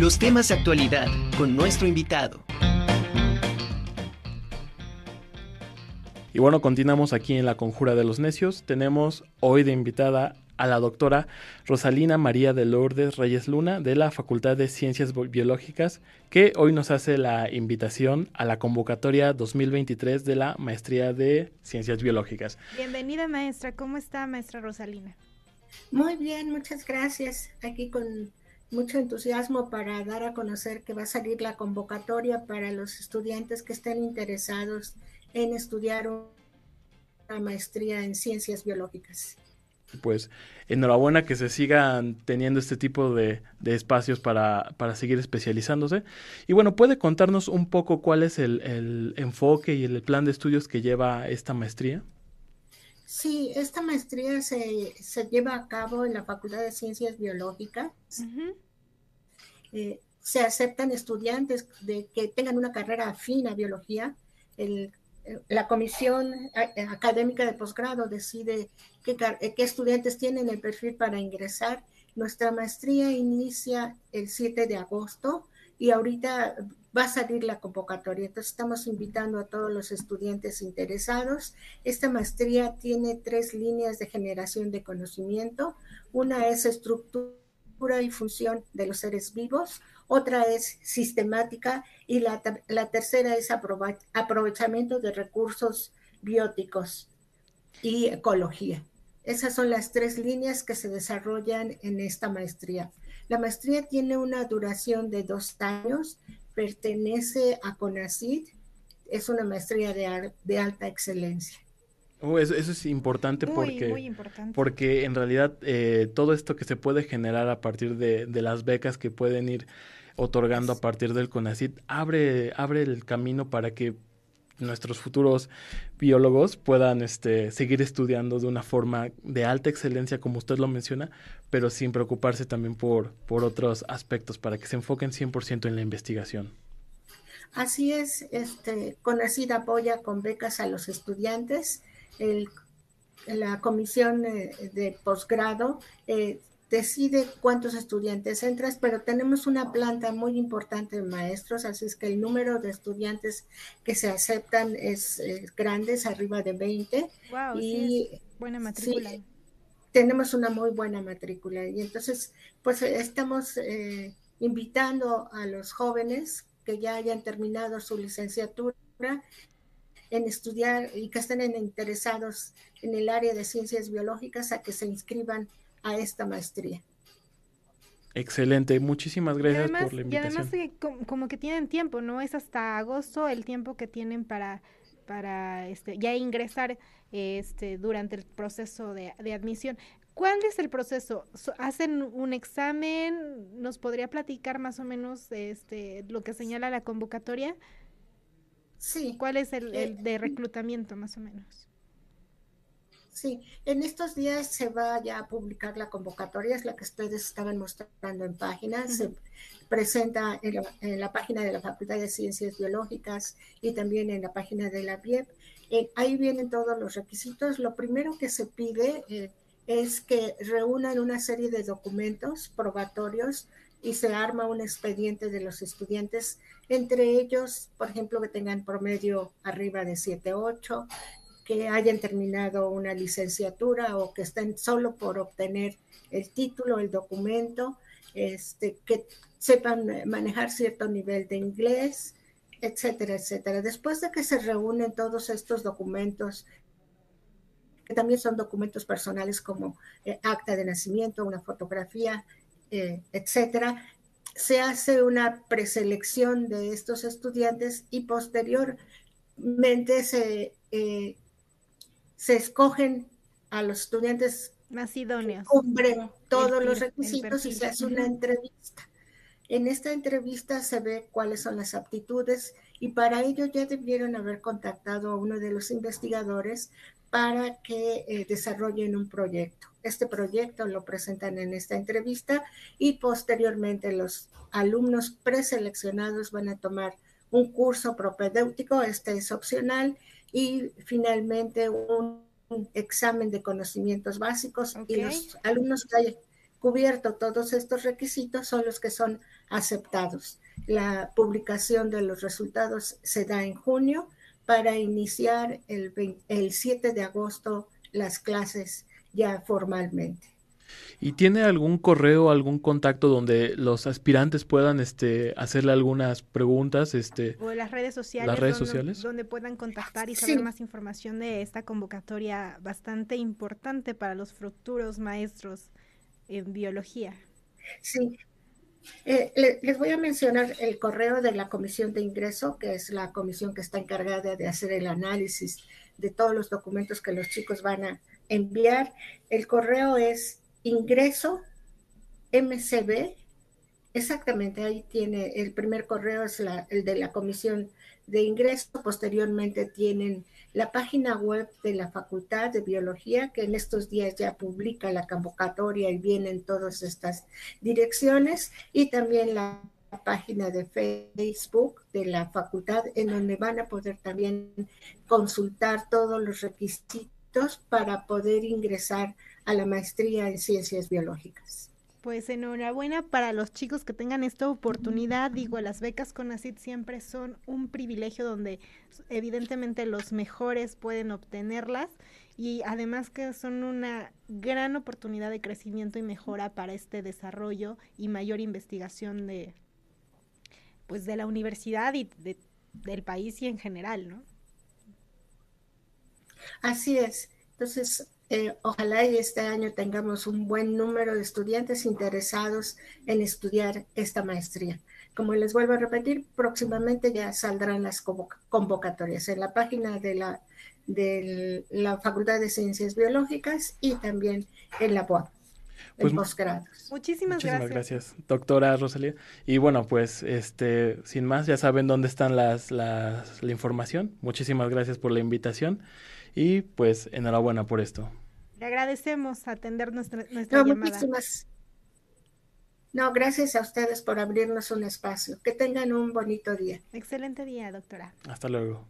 Los temas de actualidad con nuestro invitado. Y bueno, continuamos aquí en la Conjura de los Necios. Tenemos hoy de invitada a la doctora Rosalina María de Lourdes Reyes Luna de la Facultad de Ciencias Biológicas, que hoy nos hace la invitación a la convocatoria 2023 de la Maestría de Ciencias Biológicas. Bienvenida maestra, ¿cómo está maestra Rosalina? Muy bien, muchas gracias. Aquí con mucho entusiasmo para dar a conocer que va a salir la convocatoria para los estudiantes que estén interesados en estudiar una maestría en ciencias biológicas pues enhorabuena que se sigan teniendo este tipo de, espacios para, seguir especializándose. Y bueno, ¿puede contarnos un poco cuál es el, enfoque y el plan de estudios que lleva esta maestría? Sí, esta maestría se, lleva a cabo en la Facultad de Ciencias Biológicas. Eh, se aceptan estudiantes de que tengan una carrera afín a biología. El la comisión eh, académica de posgrado decide qué, qué, estudiantes tienen el perfil para ingresar. Nuestra maestría inicia el 7 de agosto y ahorita va a salir la convocatoria. Entonces estamos invitando a todos los estudiantes interesados. Esta maestría tiene tres líneas de generación de conocimiento. Una es estructura y función de los seres vivos otra es sistemática y la, tercera es aprovechamiento de recursos bióticos y ecología. Esas son las tres líneas que se desarrollan en esta maestría. La maestría tiene una duración de dos años, pertenece a CONACYT, es una maestría de, alta excelencia. Oh, eso, es importante porque, porque en realidad eh, todo esto que se puede generar a partir de, de, las becas que pueden ir otorgando a partir del CONACIT abre, abre el camino para que nuestros futuros biólogos puedan este, seguir estudiando de una forma de alta excelencia, como usted lo menciona, pero sin preocuparse también por, por otros aspectos, para que se enfoquen 100% en la investigación. Así es, este, CONACID apoya con becas a los estudiantes. El, la comisión eh, de posgrado eh, decide cuántos estudiantes entras, pero tenemos una planta muy importante de maestros, así es que el número de estudiantes que se aceptan es, grande, es arriba de 20. Wow, y buena matrícula. tenemos una muy buena matrícula y entonces pues estamos eh, invitando a los jóvenes que ya hayan terminado su licenciatura en estudiar y que estén interesados en el área de ciencias biológicas a que se inscriban a esta maestría. Excelente, muchísimas gracias por la invitación. Y además como, que tienen tiempo, ¿no? Es hasta agosto el tiempo que tienen para, para este, ya ingresar este, durante el proceso de, admisión. ¿Cuál es el proceso? ¿Hacen un examen? ¿Nos podría platicar más o menos este, lo que señala la convocatoria? Sí. ¿Cuál es el, el eh, de reclutamiento más o menos? Sí, en estos días se va ya a publicar la convocatoria, es la que ustedes estaban mostrando en páginas, se presenta en la, página de la Facultad de Ciencias Biológicas y también en la página de la BIEP. Eh, ahí vienen todos los requisitos. Lo primero que se pide eh, es que reúnan una serie de documentos probatorios y se arma un expediente de los estudiantes, entre ellos, por ejemplo, que tengan promedio arriba de 7, 8, que hayan terminado una licenciatura o que estén solo por obtener el título, el documento, este, que sepan manejar cierto nivel de inglés, etcétera, etcétera. Después de que se reúnen todos estos documentos, que también son documentos personales como eh, acta de nacimiento, una fotografía, eh, etcétera, se hace una preselección de estos estudiantes y posteriormente se eh, se escogen a los estudiantes más idóneos. Cumplen todos los requisitos y se hace una entrevista. En esta entrevista se ve cuáles son las aptitudes y para ello ya debieron haber contactado a uno de los investigadores para que eh, desarrollen un proyecto. Este proyecto lo presentan en esta entrevista y posteriormente los alumnos preseleccionados van a tomar un curso propedéutico, este es opcional, y finalmente un examen de conocimientos básicos y los alumnos cubierto todos estos requisitos son los que son aceptados. La publicación de los resultados se da en junio para iniciar el, el 7 de agosto las clases ya formalmente. ¿Y tiene algún correo, algún contacto donde los aspirantes puedan este, hacerle algunas preguntas? Este, o las redes sociales. Las redes donde, sociales. Donde puedan contactar y saber más información de esta convocatoria bastante importante para los futuros maestros en biología. Sí. Eh, les voy a mencionar el correo de la comisión de ingreso, que es la comisión que está encargada de hacer el análisis de todos los documentos que los chicos van a enviar. El correo es ingreso MCB, exactamente ahí tiene el primer correo, es el de la comisión de ingreso, posteriormente tienen la página web de la Facultad de Biología, que en estos días ya publica la convocatoria y vienen todas estas direcciones, y también la página de Facebook de la facultad, en donde van a poder también consultar todos los requisitos para poder ingresar a la maestría en ciencias biológicas. Pues enhorabuena para los chicos que tengan esta oportunidad. Digo, las becas con ACID siempre son un privilegio donde evidentemente los mejores pueden obtenerlas y además que son una gran oportunidad de crecimiento y mejora para este desarrollo y mayor investigación de pues de la universidad y del país y en general, ¿no? Así es. Entonces, eh, ojalá y este año tengamos un buen número de estudiantes interesados en estudiar esta maestría. Como les vuelvo a repetir, próximamente ya saldrán las convocatorias en la página de la, de la Facultad de Ciencias Biológicas y también en la UAP. Pues, posgrados. Muchísimas, muchísimas gracias. doctora Rosalía. Y bueno, pues este, sin más, ya saben dónde están las, las, la información. Muchísimas gracias por la invitación y pues enhorabuena por esto. Le agradecemos atender nuestra, nuestra no, Muchísimas. No, gracias a ustedes por abrirnos un espacio. Que tengan un bonito día. Excelente día, doctora. Hasta luego.